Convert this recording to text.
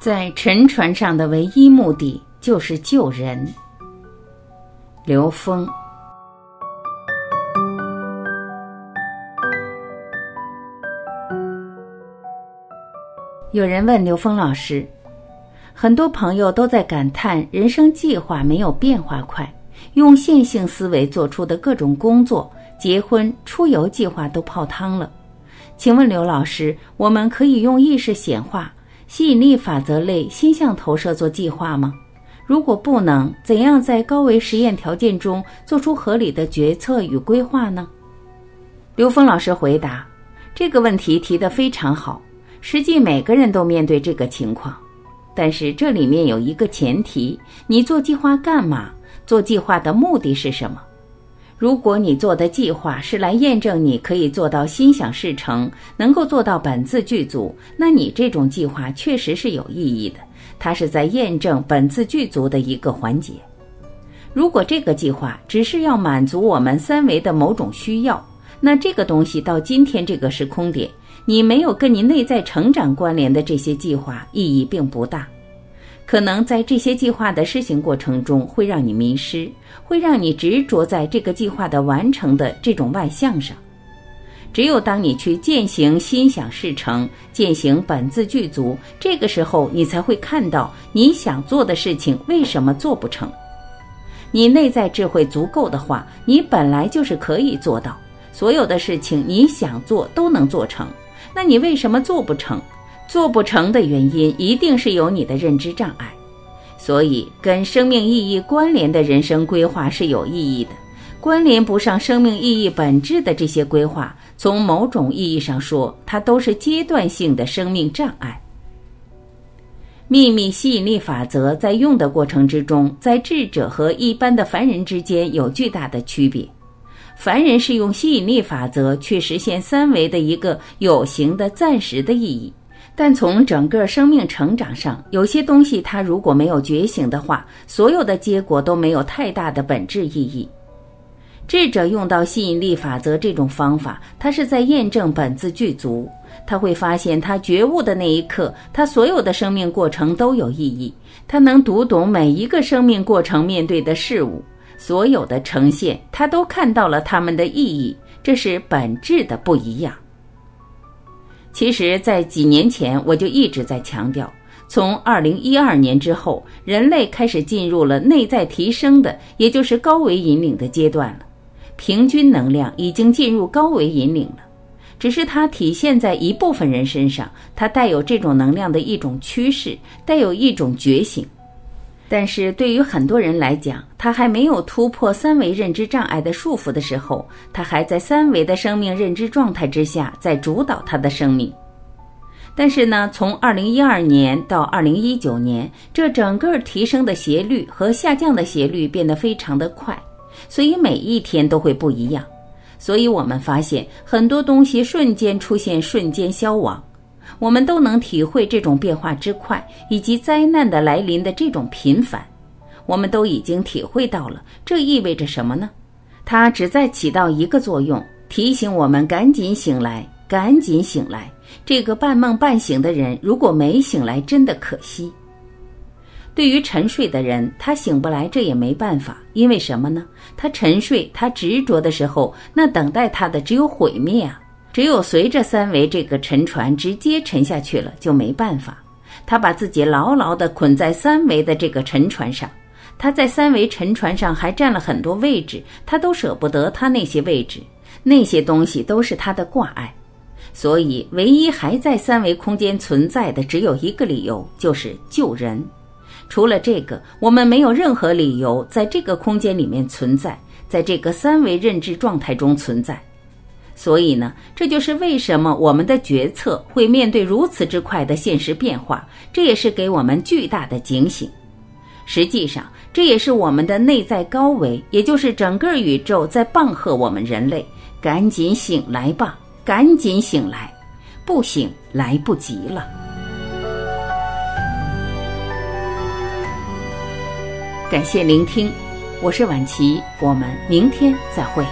在沉船上的唯一目的就是救人。刘峰。有人问刘峰老师，很多朋友都在感叹人生计划没有变化快，用线性思维做出的各种工作、结婚、出游计划都泡汤了。请问刘老师，我们可以用意识显化？吸引力法则类心象投射做计划吗？如果不能，怎样在高维实验条件中做出合理的决策与规划呢？刘峰老师回答：这个问题提得非常好。实际每个人都面对这个情况，但是这里面有一个前提：你做计划干嘛？做计划的目的是什么？如果你做的计划是来验证你可以做到心想事成，能够做到本自具足，那你这种计划确实是有意义的。它是在验证本自具足的一个环节。如果这个计划只是要满足我们三维的某种需要，那这个东西到今天这个时空点，你没有跟你内在成长关联的这些计划意义并不大。可能在这些计划的施行过程中，会让你迷失，会让你执着在这个计划的完成的这种外向上。只有当你去践行心想事成，践行本自具足，这个时候你才会看到你想做的事情为什么做不成。你内在智慧足够的话，你本来就是可以做到所有的事情，你想做都能做成。那你为什么做不成？做不成的原因一定是有你的认知障碍，所以跟生命意义关联的人生规划是有意义的。关联不上生命意义本质的这些规划，从某种意义上说，它都是阶段性的生命障碍。秘密吸引力法则在用的过程之中，在智者和一般的凡人之间有巨大的区别。凡人是用吸引力法则去实现三维的一个有形的暂时的意义。但从整个生命成长上，有些东西它如果没有觉醒的话，所有的结果都没有太大的本质意义。智者用到吸引力法则这种方法，他是在验证本自具足。他会发现，他觉悟的那一刻，他所有的生命过程都有意义。他能读懂每一个生命过程面对的事物，所有的呈现，他都看到了他们的意义。这是本质的不一样。其实，在几年前我就一直在强调，从二零一二年之后，人类开始进入了内在提升的，也就是高维引领的阶段了。平均能量已经进入高维引领了，只是它体现在一部分人身上，它带有这种能量的一种趋势，带有一种觉醒。但是对于很多人来讲，他还没有突破三维认知障碍的束缚的时候，他还在三维的生命认知状态之下在主导他的生命。但是呢，从二零一二年到二零一九年，这整个提升的斜率和下降的斜率变得非常的快，所以每一天都会不一样。所以我们发现很多东西瞬间出现，瞬间消亡。我们都能体会这种变化之快，以及灾难的来临的这种频繁。我们都已经体会到了，这意味着什么呢？它只在起到一个作用，提醒我们赶紧醒来，赶紧醒来。这个半梦半醒的人，如果没醒来，真的可惜。对于沉睡的人，他醒不来，这也没办法，因为什么呢？他沉睡，他执着的时候，那等待他的只有毁灭啊。只有随着三维这个沉船直接沉下去了，就没办法。他把自己牢牢地捆在三维的这个沉船上，他在三维沉船上还占了很多位置，他都舍不得他那些位置，那些东西都是他的挂碍。所以，唯一还在三维空间存在的只有一个理由，就是救人。除了这个，我们没有任何理由在这个空间里面存在，在这个三维认知状态中存在。所以呢，这就是为什么我们的决策会面对如此之快的现实变化，这也是给我们巨大的警醒。实际上，这也是我们的内在高维，也就是整个宇宙在棒喝我们人类：赶紧醒来吧，赶紧醒来，不醒来不及了。感谢聆听，我是晚琪，我们明天再会。